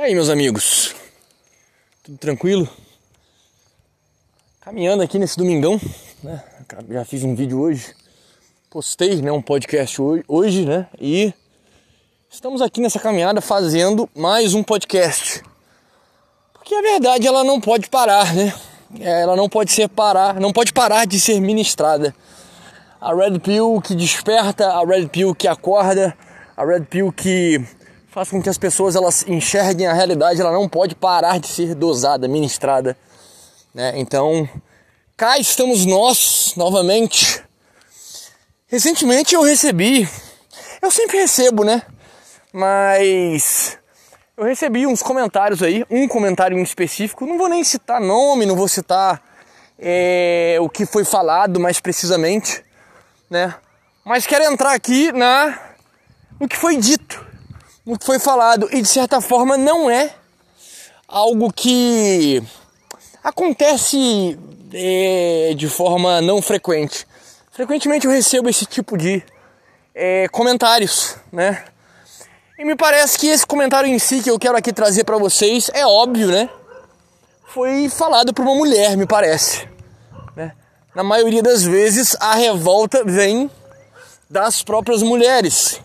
aí, meus amigos? Tudo tranquilo? Caminhando aqui nesse domingão, né? Já fiz um vídeo hoje, postei, né, um podcast hoje, hoje, né? E estamos aqui nessa caminhada fazendo mais um podcast. Porque a verdade ela não pode parar, né? Ela não pode ser parar, não pode parar de ser ministrada. A Red Pill que desperta, a Red Pill que acorda, a Red Pill que faz com que as pessoas elas enxerguem a realidade, ela não pode parar de ser dosada, ministrada. Né? Então, cá estamos nós novamente. Recentemente eu recebi, eu sempre recebo, né? Mas eu recebi uns comentários aí, um comentário em específico, não vou nem citar nome, não vou citar é, o que foi falado mais precisamente, né? Mas quero entrar aqui na no que foi dito o que foi falado e de certa forma não é algo que acontece é, de forma não frequente. Frequentemente eu recebo esse tipo de é, comentários, né? E me parece que esse comentário em si que eu quero aqui trazer para vocês é óbvio, né? Foi falado por uma mulher, me parece. Né? Na maioria das vezes a revolta vem das próprias mulheres.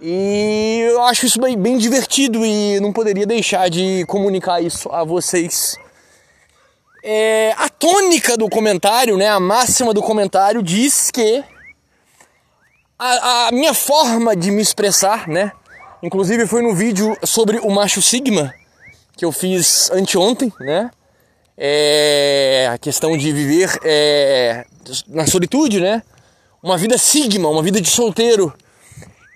E eu acho isso bem, bem divertido e não poderia deixar de comunicar isso a vocês. É, a tônica do comentário, né, a máxima do comentário diz que a, a, minha forma de me expressar, né, inclusive foi no vídeo sobre o macho sigma que eu fiz anteontem, né, é, a questão de viver é, na solitude, né, uma vida sigma, uma vida de solteiro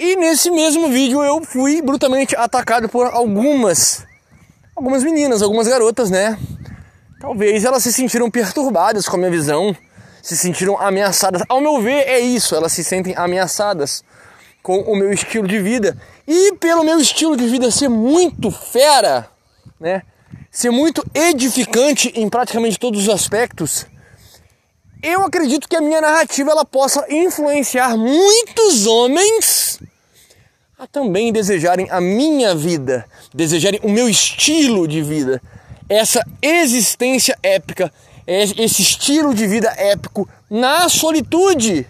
e nesse mesmo vídeo eu fui brutalmente atacado por algumas algumas meninas, algumas garotas, né? Talvez elas se sentiram perturbadas com a minha visão, se sentiram ameaçadas. Ao meu ver, é isso, elas se sentem ameaçadas com o meu estilo de vida. E pelo meu estilo de vida ser muito fera, né? Ser muito edificante em praticamente todos os aspectos, eu acredito que a minha narrativa ela possa influenciar muitos homens a também desejarem a minha vida, desejarem o meu estilo de vida, essa existência épica, esse estilo de vida épico na solitude.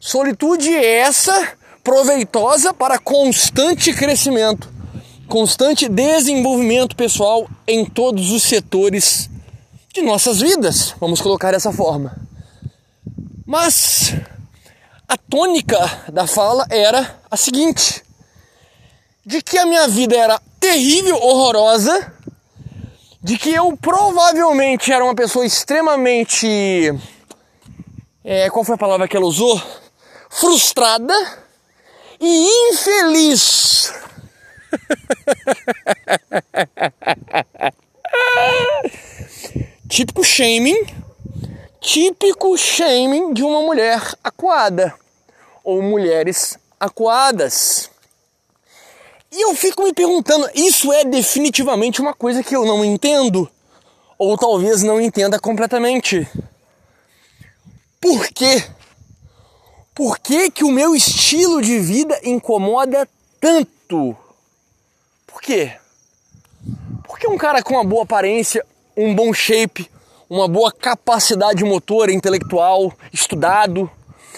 Solitude essa proveitosa para constante crescimento, constante desenvolvimento pessoal em todos os setores de nossas vidas, vamos colocar dessa forma. Mas a tônica da fala era a seguinte: de que a minha vida era terrível, horrorosa, de que eu provavelmente era uma pessoa extremamente. É, qual foi a palavra que ela usou? Frustrada e infeliz. típico shaming, típico shaming de uma mulher acuada ou mulheres acuadas. E eu fico me perguntando, isso é definitivamente uma coisa que eu não entendo? Ou talvez não entenda completamente. Por quê? Por que, que o meu estilo de vida incomoda tanto? Por quê? Porque um cara com uma boa aparência, um bom shape, uma boa capacidade motora, intelectual, estudado,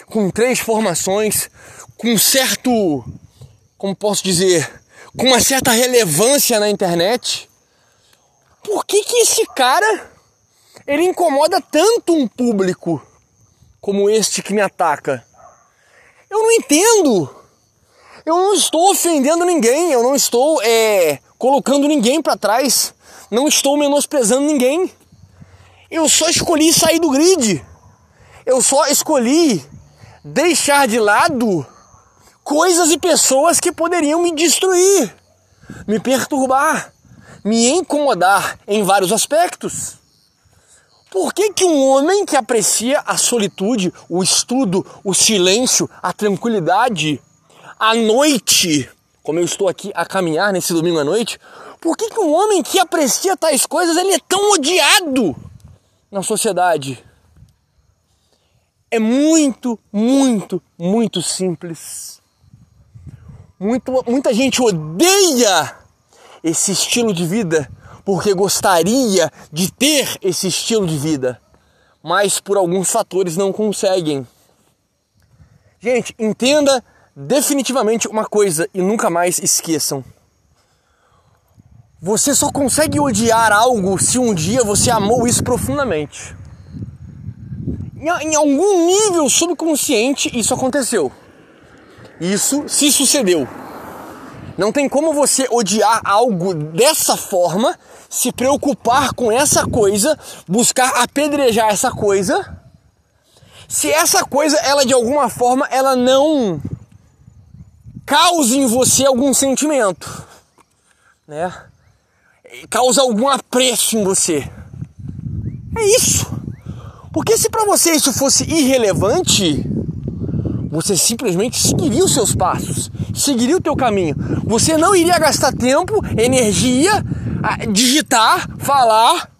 com três formações, com certo, como posso dizer, com uma certa relevância na internet, por que que esse cara ele incomoda tanto um público como este que me ataca? Eu não entendo. Eu não estou ofendendo ninguém, eu não estou é, colocando ninguém para trás, não estou menosprezando ninguém. Eu só escolhi sair do grid. Eu só escolhi deixar de lado coisas e pessoas que poderiam me destruir, me perturbar, me incomodar em vários aspectos. Por que, que um homem que aprecia a solitude, o estudo, o silêncio, a tranquilidade, a noite, como eu estou aqui a caminhar nesse domingo à noite, por que, que um homem que aprecia tais coisas ele é tão odiado na sociedade? É muito, muito, muito simples. Muito, muita gente odeia esse estilo de vida porque gostaria de ter esse estilo de vida, mas por alguns fatores não conseguem. Gente, entenda definitivamente uma coisa e nunca mais esqueçam. Você só consegue odiar algo se um dia você amou isso profundamente. Em, algum nível subconsciente isso aconteceu. Isso se sucedeu. Não tem como você odiar algo dessa forma, se preocupar com essa coisa, buscar apedrejar essa coisa, se essa coisa, ela de alguma forma, ela não cause em você algum sentimento, né? Causa algum apreço em você. É isso. Porque se para você isso fosse irrelevante, você simplesmente seguiria os seus passos, seguiria o teu caminho. Você não iria gastar tempo, energia, digitar, falar,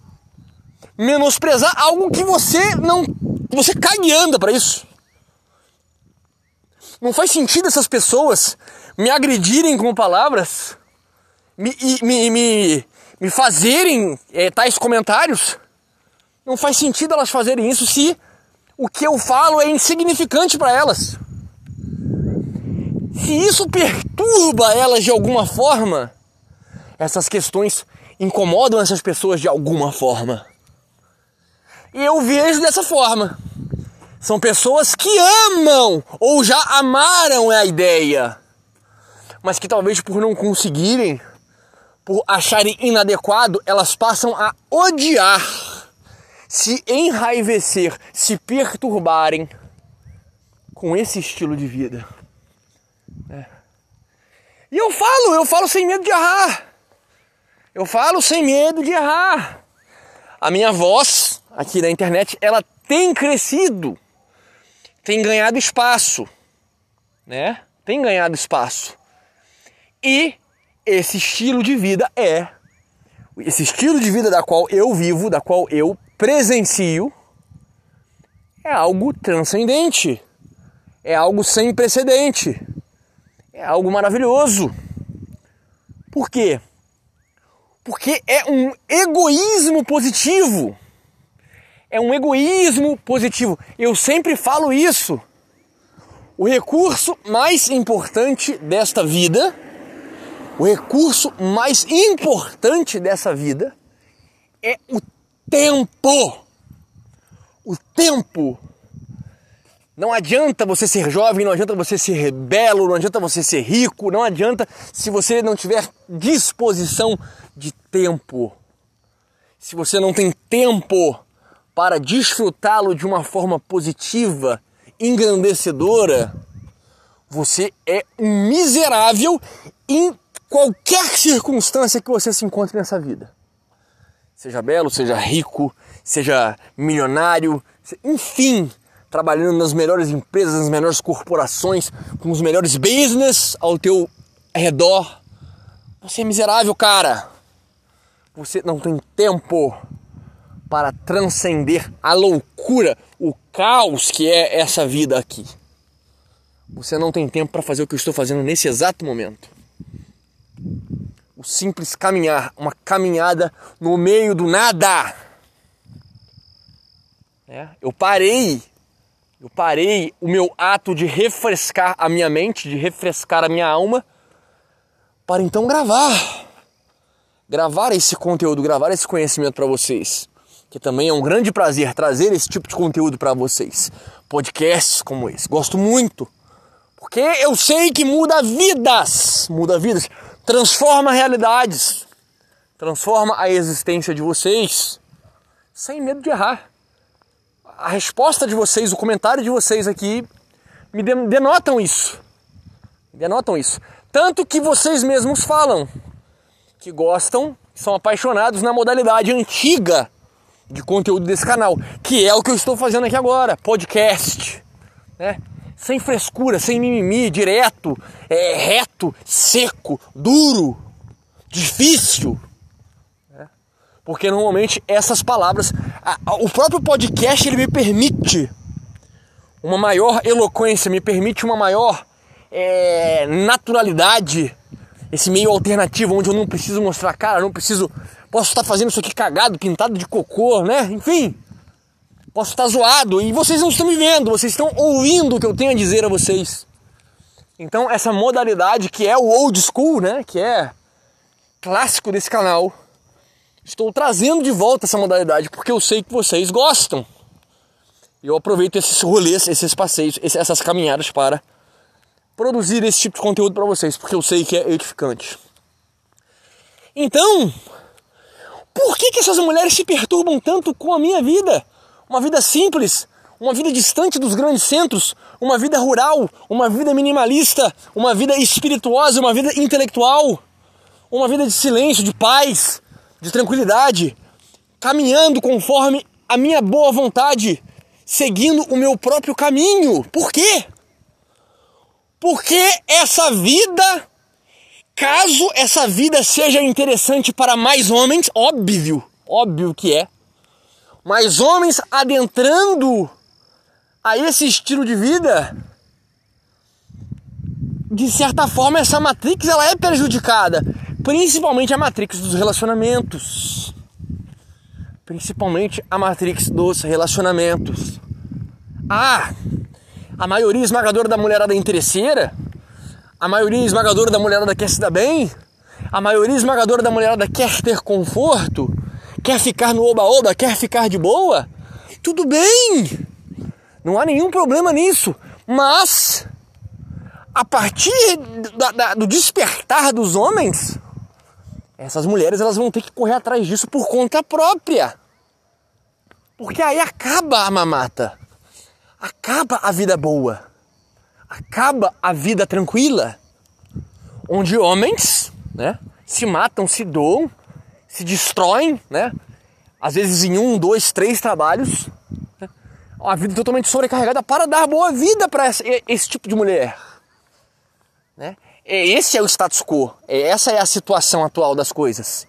menosprezar algo que você não, você cai e anda para isso. Não faz sentido essas pessoas me agredirem com palavras, me, me, me, me fazerem é, tais comentários. Não faz sentido elas fazerem isso se o que eu falo é insignificante para elas. Se isso perturba elas de alguma forma, essas questões incomodam essas pessoas de alguma forma. E eu vejo dessa forma. São pessoas que amam ou já amaram a ideia, mas que talvez por não conseguirem, por acharem inadequado, elas passam a odiar se enraivecer, se perturbarem com esse estilo de vida. É. E eu falo, eu falo sem medo de errar. Eu falo sem medo de errar. A minha voz aqui na internet, ela tem crescido, tem ganhado espaço, né? Tem ganhado espaço. E esse estilo de vida é esse estilo de vida da qual eu vivo, da qual eu presencio é algo transcendente, é algo sem precedente, é algo maravilhoso. Por quê? Porque é um egoísmo positivo. É um egoísmo positivo. Eu sempre falo isso. O recurso mais importante desta vida, o recurso mais importante dessa vida é o tempo. O tempo. Não adianta você ser jovem, não adianta você ser belo, não adianta você ser rico, não adianta se você não tiver disposição de tempo. Se você não tem tempo para desfrutá-lo de uma forma positiva, engrandecedora, você é um miserável em qualquer circunstância que você se encontre nessa vida. Seja belo, seja rico, seja milionário, enfim, trabalhando nas melhores empresas, nas melhores corporações, com os melhores business ao teu redor. Você é miserável, cara. Você não tem tempo para transcender a loucura, o caos que é essa vida aqui. Você não tem tempo para fazer o que eu estou fazendo nesse exato momento o simples caminhar, uma caminhada no meio do nada. É, eu parei, eu parei o meu ato de refrescar a minha mente, de refrescar a minha alma, para então gravar. Gravar esse conteúdo, gravar esse conhecimento para vocês. Que também é um grande prazer trazer esse tipo de conteúdo para vocês. Podcasts como esse. Gosto muito. Porque eu sei que muda vidas. Muda vidas transforma realidades, transforma a existência de vocês sem medo de errar. A resposta de vocês, o comentário de vocês aqui me denotam isso. Denotam isso. Tanto que vocês mesmos falam que gostam, são apaixonados na modalidade antiga de conteúdo desse canal, que é o que eu estou fazendo aqui agora, podcast, né? Sem frescura, sem mimimi, direto, é, reto, seco, duro, difícil. É. Porque normalmente essas palavras, a, a, o próprio podcast ele me permite uma maior eloquência, me permite uma maior é, naturalidade esse meio alternativo onde eu não preciso mostrar cara, não preciso. Posso estar fazendo isso aqui cagado, pintado de cocô, né? Enfim, posso estar zoado e vocês não estão me vendo, vocês estão ouvindo o que eu tenho a dizer a vocês. Então, essa modalidade que é o old school, né? Que é clássico desse canal, estou trazendo de volta essa modalidade porque eu sei que vocês gostam. Eu aproveito esses rolês, esses passeios, essas caminhadas para produzir esse tipo de conteúdo para vocês, porque eu sei que é edificante. Então, por que, que essas mulheres se perturbam tanto com a minha vida? Uma vida simples, uma vida distante dos grandes centros, uma vida rural, uma vida minimalista, uma vida espirituosa, uma vida intelectual, uma vida de silêncio, de paz, de tranquilidade, caminhando conforme a minha boa vontade, seguindo o meu próprio caminho. Por quê? Porque essa vida, caso essa vida seja interessante para mais homens, óbvio, óbvio que é, mais homens adentrando a esse estilo de vida, de certa forma essa matrix ela é prejudicada, principalmente a matrix dos relacionamentos principalmente a matrix dos relacionamentos. Ah, a maioria esmagadora da mulherada é interesseira, a maioria esmagadora da mulherada quer se dar bem, a maioria esmagadora da mulherada quer ter conforto, quer ficar no oba-oba, quer ficar de boa, tudo bem, não há nenhum problema nisso, mas a partir da, da, do despertar dos homens, essas mulheres elas vão ter que correr atrás disso por conta própria. Porque aí acaba a mamata. Acaba a vida boa. Acaba a vida tranquila. Onde homens, né, se matam, se doam, se destroem, né? Às vezes em um, dois, três trabalhos. Né? Uma vida totalmente sobrecarregada para dar boa vida para esse, esse tipo de mulher. Né? É, esse é o status quo, é, essa é a situação atual das coisas,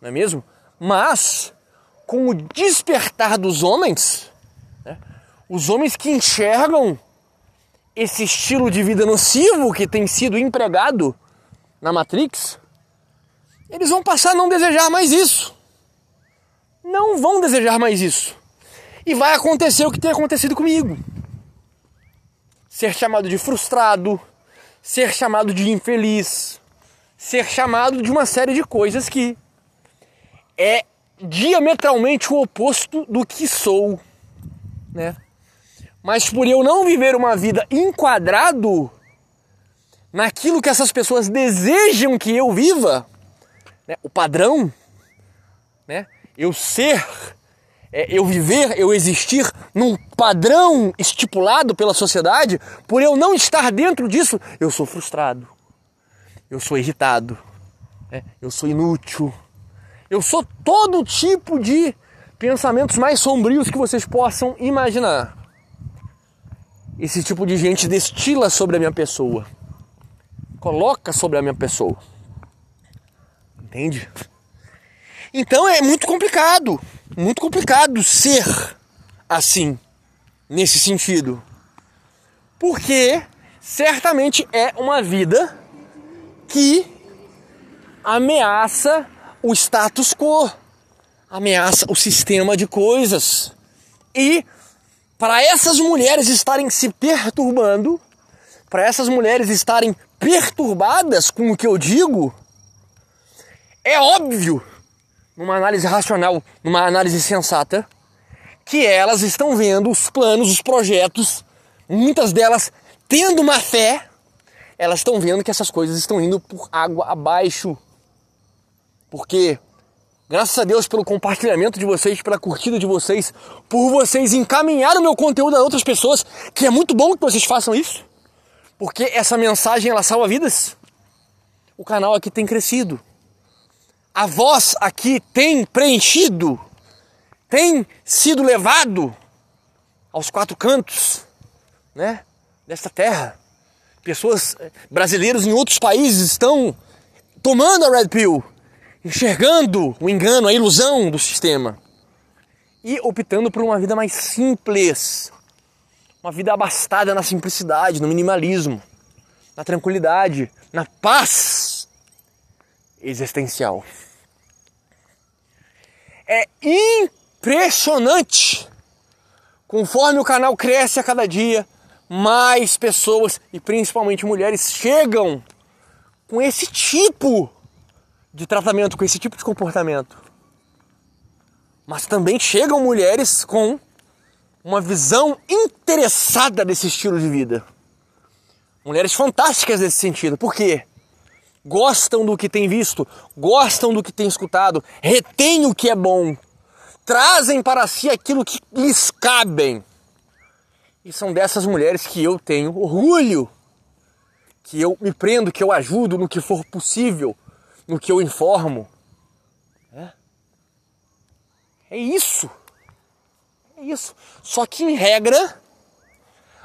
não é mesmo? Mas, com o despertar dos homens, né, os homens que enxergam esse estilo de vida nocivo que tem sido empregado na Matrix, eles vão passar a não desejar mais isso. Não vão desejar mais isso. E vai acontecer o que tem acontecido comigo. Ser chamado de frustrado, ser chamado de infeliz, ser chamado de uma série de coisas que é diametralmente o oposto do que sou, né? Mas por eu não viver uma vida enquadrado naquilo que essas pessoas desejam que eu viva, né? o padrão, né? eu ser é, eu viver, eu existir num padrão estipulado pela sociedade, por eu não estar dentro disso, eu sou frustrado, eu sou irritado, é, eu sou inútil, eu sou todo tipo de pensamentos mais sombrios que vocês possam imaginar. Esse tipo de gente destila sobre a minha pessoa, coloca sobre a minha pessoa, entende? Então é muito complicado muito complicado ser assim, nesse sentido. Porque certamente é uma vida que ameaça o status quo, ameaça o sistema de coisas. E para essas mulheres estarem se perturbando, para essas mulheres estarem perturbadas com o que eu digo, é óbvio numa análise racional, numa análise sensata, que elas estão vendo os planos, os projetos, muitas delas tendo uma fé, elas estão vendo que essas coisas estão indo por água abaixo. Porque, graças a Deus pelo compartilhamento de vocês, pela curtida de vocês, por vocês encaminhar o meu conteúdo a outras pessoas, que é muito bom que vocês façam isso, porque essa mensagem ela salva vidas. O canal aqui tem crescido a voz aqui tem preenchido, tem sido levado aos quatro cantos, né, desta terra. Pessoas eh, brasileiros em outros países estão tomando a Red Pill, enxergando o engano, a ilusão do sistema e optando por uma vida mais simples, uma vida abastada na simplicidade, no minimalismo, na tranquilidade, na paz existencial. É impressionante! Conforme o canal cresce a cada dia, mais pessoas e principalmente mulheres chegam com esse tipo de tratamento, com esse tipo de comportamento. Mas também chegam mulheres com uma visão interessada desse estilo de vida. Mulheres fantásticas nesse sentido. Por quê? Gostam do que tem visto, gostam do que tem escutado, retêm o que é bom, trazem para si aquilo que lhes cabem. E são dessas mulheres que eu tenho orgulho, que eu me prendo, que eu ajudo no que for possível, no que eu informo. É, é isso. É isso. Só que em regra,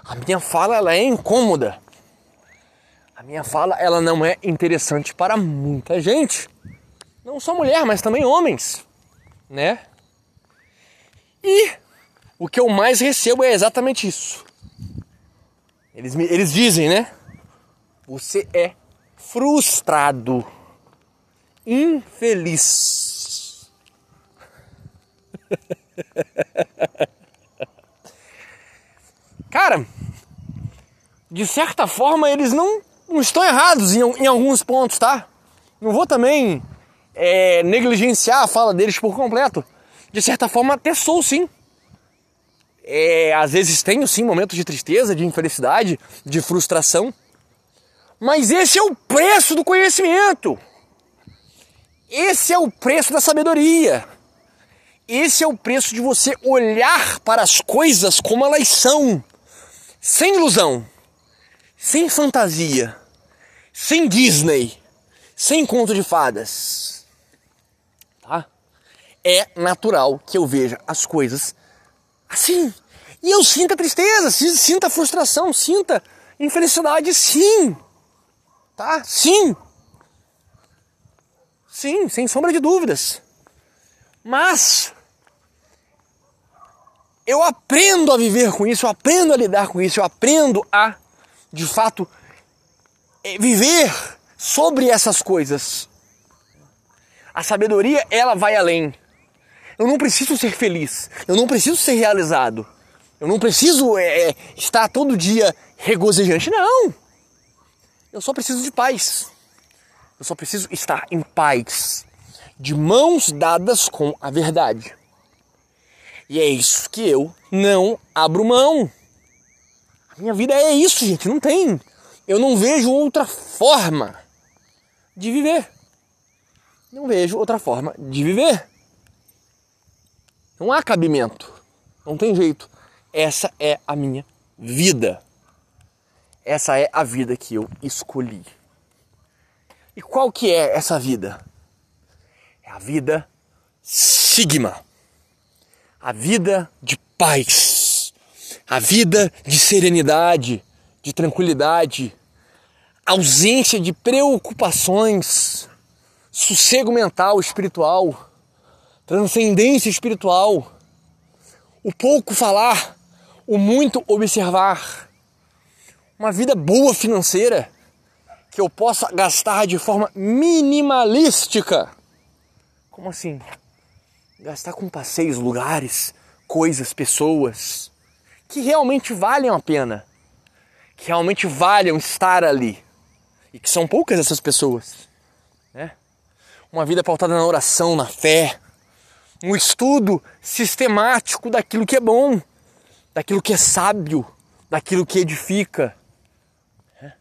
a minha fala ela é incômoda. A minha fala ela não é interessante para muita gente. Não só mulher, mas também homens, né? E o que eu mais recebo é exatamente isso. Eles, me, eles dizem, né? Você é frustrado, infeliz. Cara, de certa forma eles não, não estão errados em, em alguns pontos, tá? Não vou também é, negligenciar a fala deles por completo. De certa forma, até sou sim. É, às vezes tenho sim momentos de tristeza, de infelicidade, de frustração. Mas esse é o preço do conhecimento. Esse é o preço da sabedoria. Esse é o preço de você olhar para as coisas como elas são, sem ilusão, sem fantasia, sem Disney, sem conto de fadas. Tá? É natural que eu veja as coisas assim. E eu sinta tristeza, sinta frustração, sinta infelicidade, sim. Tá? Sim. Sim, sem sombra de dúvidas. Mas eu aprendo a viver com isso, eu aprendo a lidar com isso, eu aprendo a, de fato, eh, viver sobre essas coisas. A sabedoria, ela vai além. Eu não preciso ser feliz, eu não preciso ser realizado, eu não preciso é, estar todo dia regozijante, não. Eu só preciso de paz. Eu só preciso estar em paz, de mãos dadas com a verdade. E é isso que eu não abro mão. Minha vida é isso, gente, não tem. Eu não vejo outra forma de viver. Não vejo outra forma de viver. Não há cabimento. Não tem jeito. Essa é a minha vida. Essa é a vida que eu escolhi. E qual que é essa vida? É a vida Sigma a vida de paz, a vida de serenidade, de tranquilidade, ausência de preocupações, sossego mental, espiritual, transcendência espiritual, o pouco falar, o muito observar, uma vida boa financeira que eu possa gastar de forma minimalística. Como assim? gastar com passeios, lugares, coisas, pessoas que realmente valham a pena, que realmente valham estar ali e que são poucas essas pessoas, né? Uma vida pautada na oração, na fé, um estudo sistemático daquilo que é bom, daquilo que é sábio, daquilo que edifica. Né?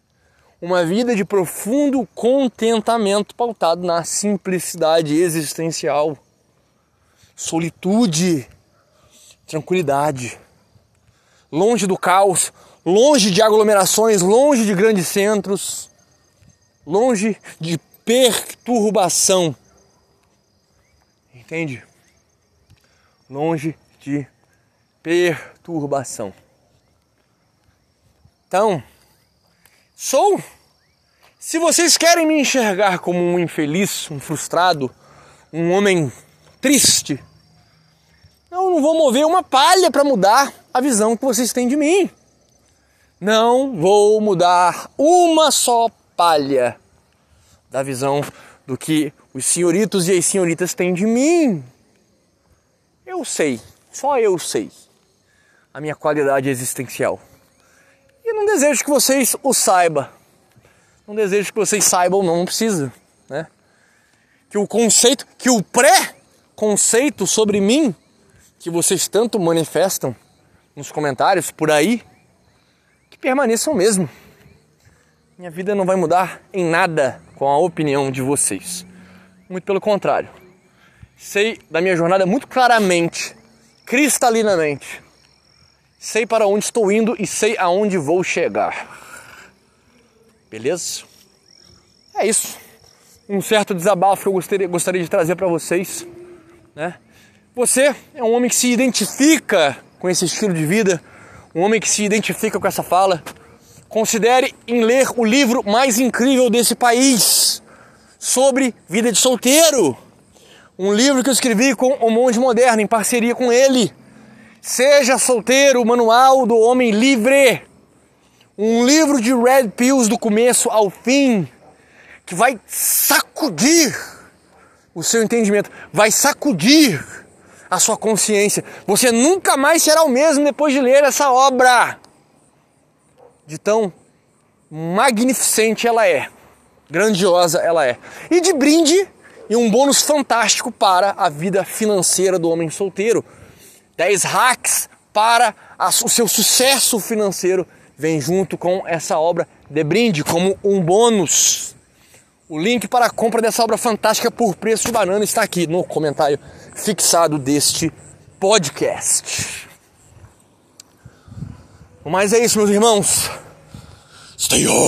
Uma vida de profundo contentamento pautado na simplicidade existencial solitude, tranquilidade, longe do caos, longe de aglomerações, longe de grandes centros, longe de perturbação. Entende? Longe de perturbação. Então, sou. Se vocês querem me enxergar como um infeliz, um frustrado, um homem triste, eu não vou mover uma palha para mudar a visão que vocês têm de mim. Não vou mudar uma só palha da visão do que os senhoritos e as senhoritas têm de mim. Eu sei, só eu sei a minha qualidade existencial. E não desejo que vocês o saibam. Não desejo que vocês saibam, não, não precisa, né? Que o conceito, que o pré-conceito sobre mim, que vocês tanto manifestam nos comentários por aí, que permaneçam mesmo. Minha vida não vai mudar em nada com a opinião de vocês. Muito pelo contrário. Sei da minha jornada muito claramente, cristalinamente. Sei para onde estou indo e sei aonde vou chegar. Beleza? É isso. Um certo desabafo que eu gostaria, gostaria de trazer para vocês. Né? Você é um homem que se identifica com esse estilo de vida, um homem que se identifica com essa fala. Considere em ler o livro mais incrível desse país sobre vida de solteiro. Um livro que eu escrevi com o Monge Moderno, em parceria com ele. Seja solteiro, manual do homem livre um livro de red pills do começo ao fim que vai sacudir o seu entendimento, vai sacudir a sua consciência. Você nunca mais será o mesmo depois de ler essa obra. De tão magnificente ela é, grandiosa ela é. E de brinde e um bônus fantástico para a vida financeira do homem solteiro. 10 hacks para o seu sucesso financeiro vem junto com essa obra de brinde como um bônus. O link para a compra dessa obra fantástica por preço de banana está aqui no comentário fixado deste podcast. Mas é isso, meus irmãos. Stay hard!